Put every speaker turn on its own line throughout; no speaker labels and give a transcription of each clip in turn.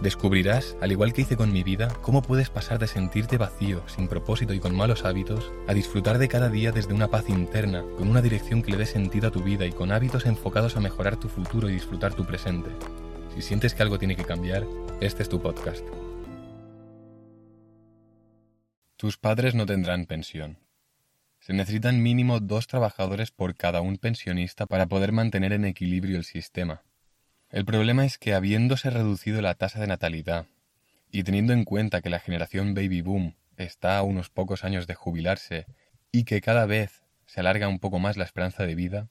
Descubrirás, al igual que hice con mi vida, cómo puedes pasar de sentirte vacío, sin propósito y con malos hábitos, a disfrutar de cada día desde una paz interna, con una dirección que le dé sentido a tu vida y con hábitos enfocados a mejorar tu futuro y disfrutar tu presente. Si sientes que algo tiene que cambiar, este es tu podcast. Tus padres no tendrán pensión. Se necesitan mínimo dos trabajadores por cada un pensionista para poder mantener en equilibrio el sistema. El problema es que habiéndose reducido la tasa de natalidad y teniendo en cuenta que la generación baby boom está a unos pocos años de jubilarse y que cada vez se alarga un poco más la esperanza de vida,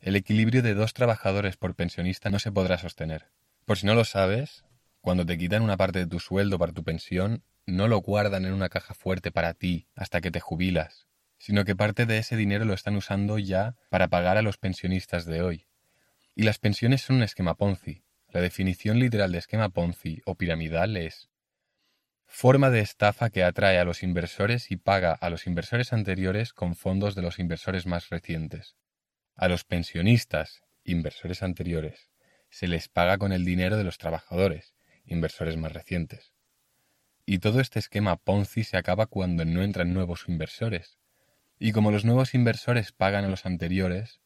el equilibrio de dos trabajadores por pensionista no se podrá sostener. Por si no lo sabes, cuando te quitan una parte de tu sueldo para tu pensión, no lo guardan en una caja fuerte para ti hasta que te jubilas, sino que parte de ese dinero lo están usando ya para pagar a los pensionistas de hoy. Y las pensiones son un esquema Ponzi. La definición literal de esquema Ponzi o piramidal es forma de estafa que atrae a los inversores y paga a los inversores anteriores con fondos de los inversores más recientes. A los pensionistas, inversores anteriores, se les paga con el dinero de los trabajadores, inversores más recientes. Y todo este esquema Ponzi se acaba cuando no entran nuevos inversores. Y como los nuevos inversores pagan a los anteriores,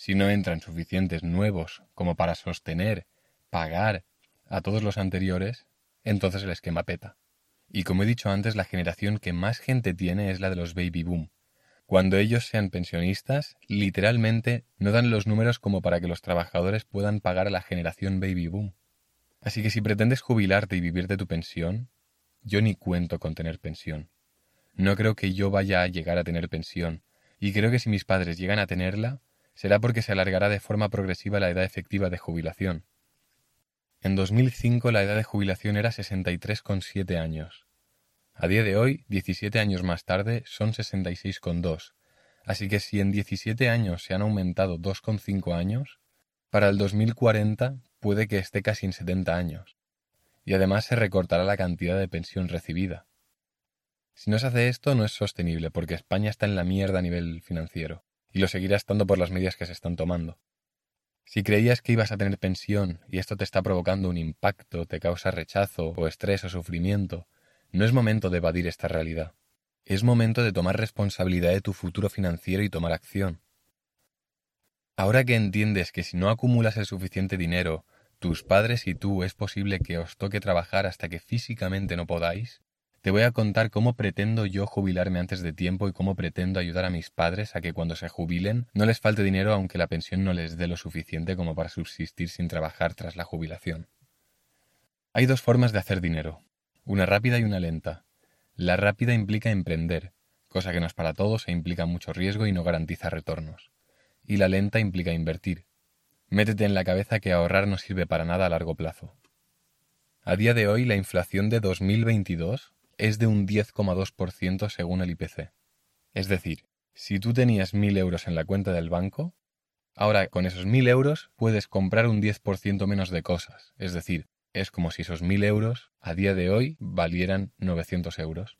si no entran suficientes nuevos como para sostener, pagar a todos los anteriores, entonces el esquema peta. Y como he dicho antes, la generación que más gente tiene es la de los baby boom. Cuando ellos sean pensionistas, literalmente no dan los números como para que los trabajadores puedan pagar a la generación baby boom. Así que si pretendes jubilarte y vivir de tu pensión, yo ni cuento con tener pensión. No creo que yo vaya a llegar a tener pensión, y creo que si mis padres llegan a tenerla, será porque se alargará de forma progresiva la edad efectiva de jubilación. En 2005 la edad de jubilación era 63,7 años. A día de hoy, 17 años más tarde, son 66,2. Así que si en 17 años se han aumentado 2,5 años, para el 2040 puede que esté casi en 70 años. Y además se recortará la cantidad de pensión recibida. Si no se hace esto no es sostenible porque España está en la mierda a nivel financiero y lo seguirá estando por las medidas que se están tomando. Si creías que ibas a tener pensión y esto te está provocando un impacto, te causa rechazo o estrés o sufrimiento, no es momento de evadir esta realidad. Es momento de tomar responsabilidad de tu futuro financiero y tomar acción. Ahora que entiendes que si no acumulas el suficiente dinero, tus padres y tú es posible que os toque trabajar hasta que físicamente no podáis, te voy a contar cómo pretendo yo jubilarme antes de tiempo y cómo pretendo ayudar a mis padres a que cuando se jubilen no les falte dinero aunque la pensión no les dé lo suficiente como para subsistir sin trabajar tras la jubilación. Hay dos formas de hacer dinero, una rápida y una lenta. La rápida implica emprender, cosa que no es para todos e implica mucho riesgo y no garantiza retornos. Y la lenta implica invertir. Métete en la cabeza que ahorrar no sirve para nada a largo plazo. A día de hoy la inflación de 2022 es de un 10,2% según el IPC. Es decir, si tú tenías 1.000 euros en la cuenta del banco, ahora con esos 1.000 euros puedes comprar un 10% menos de cosas. Es decir, es como si esos 1.000 euros a día de hoy valieran 900 euros.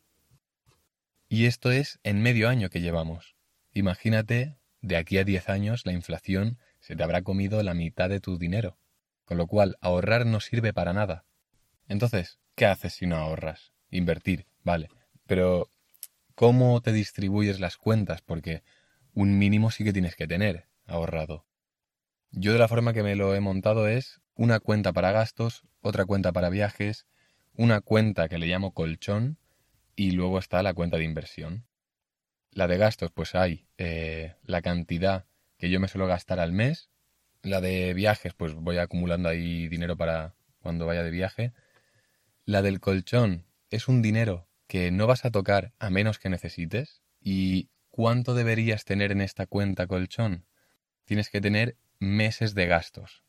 Y esto es en medio año que llevamos. Imagínate, de aquí a 10 años la inflación se te habrá comido la mitad de tu dinero. Con lo cual, ahorrar no sirve para nada. Entonces, ¿qué haces si no ahorras? Invertir, vale. Pero, ¿cómo te distribuyes las cuentas? Porque un mínimo sí que tienes que tener ahorrado. Yo de la forma que me lo he montado es una cuenta para gastos, otra cuenta para viajes, una cuenta que le llamo colchón y luego está la cuenta de inversión. La de gastos, pues hay eh, la cantidad que yo me suelo gastar al mes. La de viajes, pues voy acumulando ahí dinero para cuando vaya de viaje. La del colchón, es un dinero que no vas a tocar a menos que necesites. ¿Y cuánto deberías tener en esta cuenta colchón? Tienes que tener meses de gastos.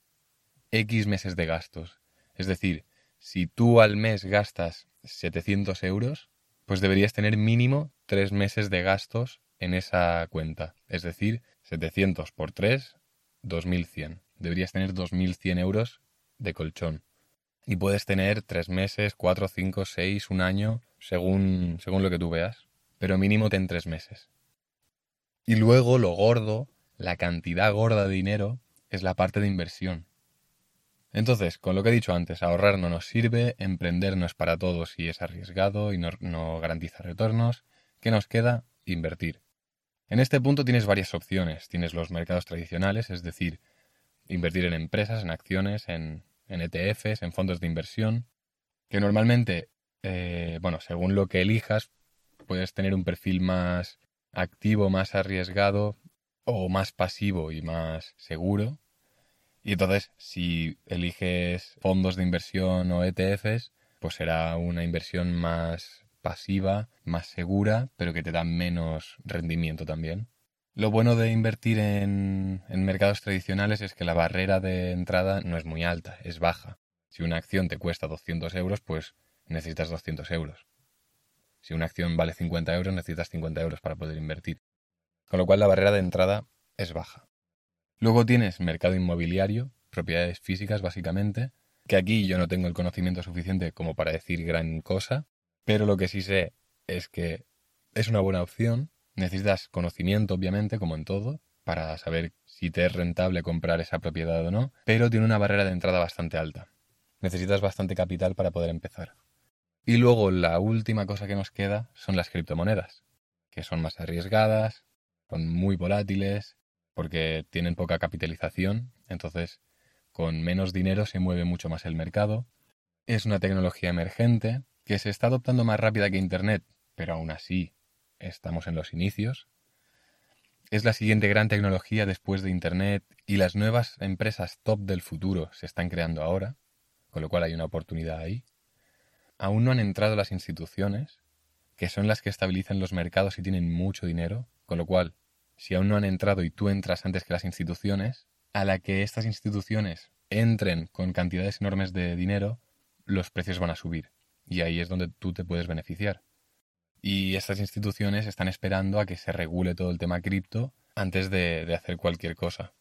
X meses de gastos. Es decir, si tú al mes gastas 700 euros, pues deberías tener mínimo 3 meses de gastos en esa cuenta. Es decir, 700 por 3, 2100. Deberías tener 2100 euros de colchón. Y puedes tener tres meses, cuatro, cinco, seis, un año, según, según lo que tú veas. Pero mínimo ten tres meses. Y luego lo gordo, la cantidad gorda de dinero, es la parte de inversión. Entonces, con lo que he dicho antes, ahorrar no nos sirve, emprender no es para todos y es arriesgado y no, no garantiza retornos. ¿Qué nos queda? Invertir. En este punto tienes varias opciones. Tienes los mercados tradicionales, es decir, invertir en empresas, en acciones, en, ETFs, en fondos de inversión, que normalmente, eh, bueno, según lo que elijas, puedes tener un perfil más activo, más arriesgado o más pasivo y más seguro. Y entonces, si eliges fondos de inversión o ETFs, pues será una inversión más pasiva, más segura, pero que te da menos rendimiento también. Lo bueno de invertir en, mercados tradicionales es que la barrera de entrada no es muy alta, es baja. Si una acción te cuesta 200 euros, pues necesitas 200 euros. Si una acción vale 50 euros, necesitas 50 euros para poder invertir. Con lo cual la barrera de entrada es baja. Luego tienes mercado inmobiliario, propiedades físicas básicamente, que aquí yo no tengo el conocimiento suficiente como para decir gran cosa, pero lo que sí sé es que es una buena opción. Necesitas conocimiento, obviamente, como en todo, para saber si te es rentable comprar esa propiedad o no, pero tiene una barrera de entrada bastante alta. Necesitas bastante capital para poder empezar. Y luego la última cosa que nos queda son las criptomonedas, que son más arriesgadas, son muy volátiles, porque tienen poca capitalización, entonces con menos dinero se mueve mucho más el mercado. Es una tecnología emergente, que se está adoptando más rápida que Internet, pero aún así estamos en los inicios. Es la siguiente gran tecnología después de Internet y las nuevas empresas top del futuro se están creando ahora, con lo cual hay una oportunidad ahí. Aún no han entrado las instituciones, que son las que estabilizan los mercados y tienen mucho dinero, con lo cual, si aún no han entrado y tú entras antes que las instituciones, a la que estas instituciones entren con cantidades enormes de dinero, los precios van a subir y ahí es donde tú te puedes beneficiar. Y estas instituciones están esperando a que se regule todo el tema cripto antes de, de hacer cualquier cosa.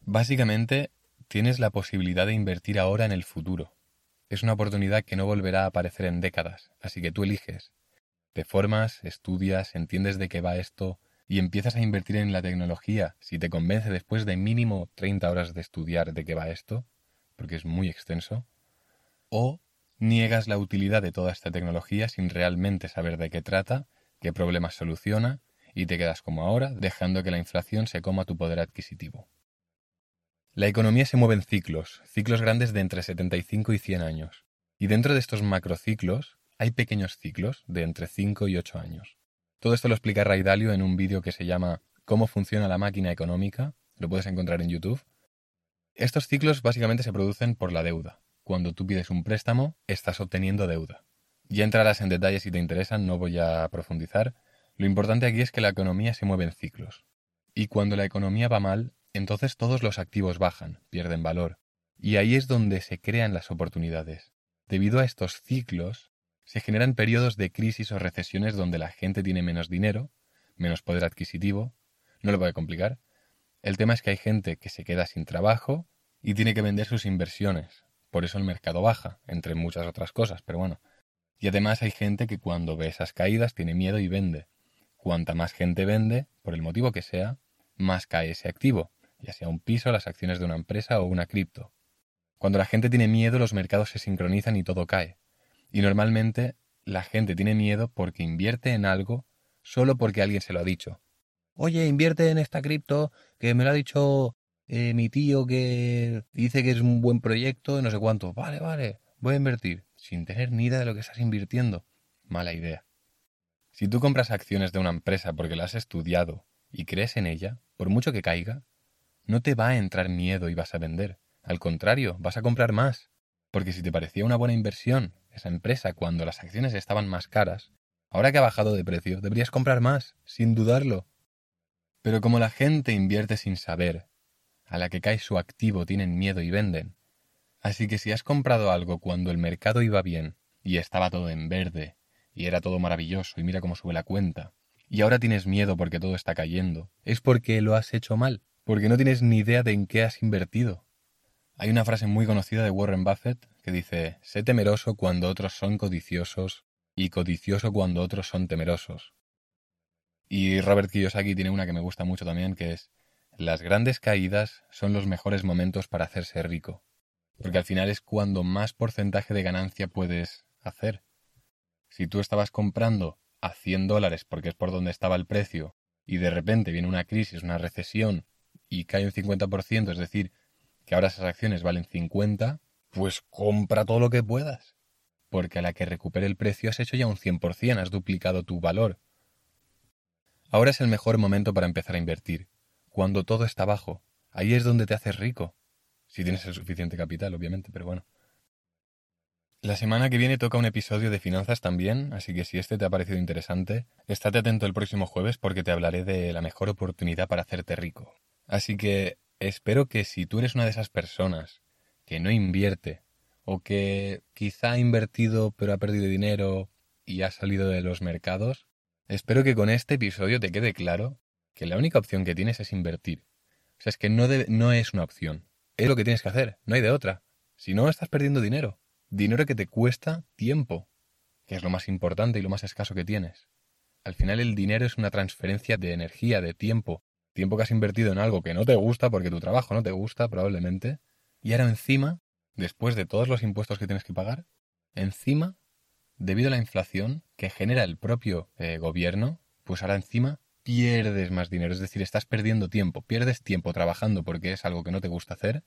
Básicamente, tienes la posibilidad de invertir ahora en el futuro. Es una oportunidad que no volverá a aparecer en décadas, así que tú eliges. Te formas, estudias, entiendes de qué va esto y empiezas a invertir en la tecnología si te convence después de mínimo 30 horas de estudiar de qué va esto, porque es muy extenso. O Niegas la utilidad de toda esta tecnología sin realmente saber de qué trata, qué problemas soluciona, y te quedas como ahora, dejando que la inflación se coma tu poder adquisitivo. La economía se mueve en ciclos, ciclos grandes de entre 75 y 100 años. Y dentro de estos macrociclos hay pequeños ciclos de entre 5 y 8 años. Todo esto lo explica Ray Dalio en un vídeo que se llama Cómo funciona la máquina económica, lo puedes encontrar en YouTube. Estos ciclos básicamente se producen por la deuda, cuando tú pides un préstamo, estás obteniendo deuda. Ya entrarás en detalles si te interesan, no voy a profundizar. Lo importante aquí es que la economía se mueve en ciclos. Y cuando la economía va mal, entonces todos los activos bajan, pierden valor. Y ahí es donde se crean las oportunidades. Debido a estos ciclos, se generan periodos de crisis o recesiones donde la gente tiene menos dinero, menos poder adquisitivo. No lo voy a complicar. El tema es que hay gente que se queda sin trabajo y tiene que vender sus inversiones, por eso el mercado baja, entre muchas otras cosas, pero bueno. Y además hay gente que cuando ve esas caídas tiene miedo y vende. Cuanta más gente vende, por el motivo que sea, más cae ese activo, ya sea un piso, las acciones de una empresa o una cripto. Cuando la gente tiene miedo, los mercados se sincronizan y todo cae. Y normalmente la gente tiene miedo porque invierte en algo solo porque alguien se lo ha dicho. Oye, invierte en esta cripto que me lo ha dicho eh, mi tío que dice que es un buen proyecto, no sé cuánto. Vale, vale, voy a invertir, sin tener ni idea de lo que estás invirtiendo. Mala idea. Si tú compras acciones de una empresa porque la has estudiado y crees en ella, por mucho que caiga, no te va a entrar miedo y vas a vender. Al contrario, vas a comprar más. Porque si te parecía una buena inversión esa empresa cuando las acciones estaban más caras, ahora que ha bajado de precio, deberías comprar más, sin dudarlo. Pero como la gente invierte sin saber a la que cae su activo tienen miedo y venden. Así que si has comprado algo cuando el mercado iba bien y estaba todo en verde y era todo maravilloso y mira cómo sube la cuenta, y ahora tienes miedo porque todo está cayendo, es porque lo has hecho mal, porque no tienes ni idea de en qué has invertido. Hay una frase muy conocida de Warren Buffett que dice, sé temeroso cuando otros son codiciosos y codicioso cuando otros son temerosos. Y Robert Kiyosaki tiene una que me gusta mucho también, que es, las grandes caídas son los mejores momentos para hacerse rico, porque al final es cuando más porcentaje de ganancia puedes hacer. Si tú estabas comprando a 100 dólares porque es por donde estaba el precio y de repente viene una crisis, una recesión y cae un 50%, es decir, que ahora esas acciones valen 50, pues compra todo lo que puedas. Porque a la que recupere el precio has hecho ya un 100%, has duplicado tu valor. Ahora es el mejor momento para empezar a invertir, cuando todo está bajo. Ahí es donde te haces rico. Si tienes el suficiente capital, obviamente, pero bueno. La semana que viene toca un episodio de finanzas también, así que si este te ha parecido interesante, estate atento el próximo jueves porque te hablaré de la mejor oportunidad para hacerte rico. Así que espero que si tú eres una de esas personas que no invierte o que quizá ha invertido pero ha perdido dinero y ha salido de los mercados, espero que con este episodio te quede claro que la única opción que tienes es invertir. O sea, es que no, no es una opción, es lo que tienes que hacer, no hay de otra. Si no, estás perdiendo dinero. Dinero que te cuesta tiempo, que es lo más importante y lo más escaso que tienes. Al final el dinero es una transferencia de energía, de tiempo, tiempo que has invertido en algo que no te gusta porque tu trabajo no te gusta probablemente, y ahora encima, después de todos los impuestos que tienes que pagar, encima, debido a la inflación que genera el propio eh, gobierno, pues ahora encima pierdes más dinero, es decir, estás perdiendo tiempo, pierdes tiempo trabajando porque es algo que no te gusta hacer,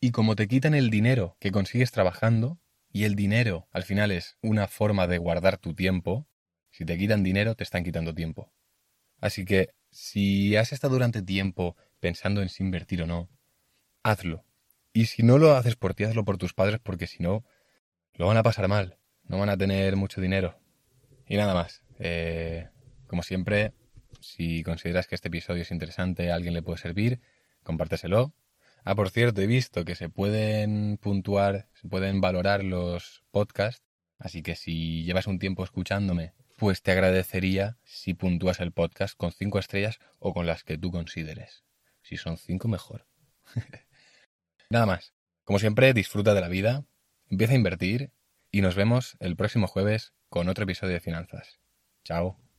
y como te quitan el dinero que consigues trabajando, y el dinero al final es una forma de guardar tu tiempo, si te quitan dinero te están quitando tiempo. Así que si has estado durante tiempo pensando en si invertir o no, hazlo. Y si no lo haces por ti, hazlo por tus padres porque si no, lo van a pasar mal, no van a tener mucho dinero. Y nada más. Eh, como siempre, si consideras que este episodio es interesante, a alguien le puede servir, compárteselo. Ah, por cierto, he visto que se pueden puntuar, se pueden valorar los podcasts, así que si llevas un tiempo escuchándome, pues te agradecería si puntúas el podcast con cinco estrellas o con las que tú consideres. Si son cinco, mejor. Nada más. Como siempre, disfruta de la vida, empieza a invertir y nos vemos el próximo jueves con otro episodio de finanzas. Chao.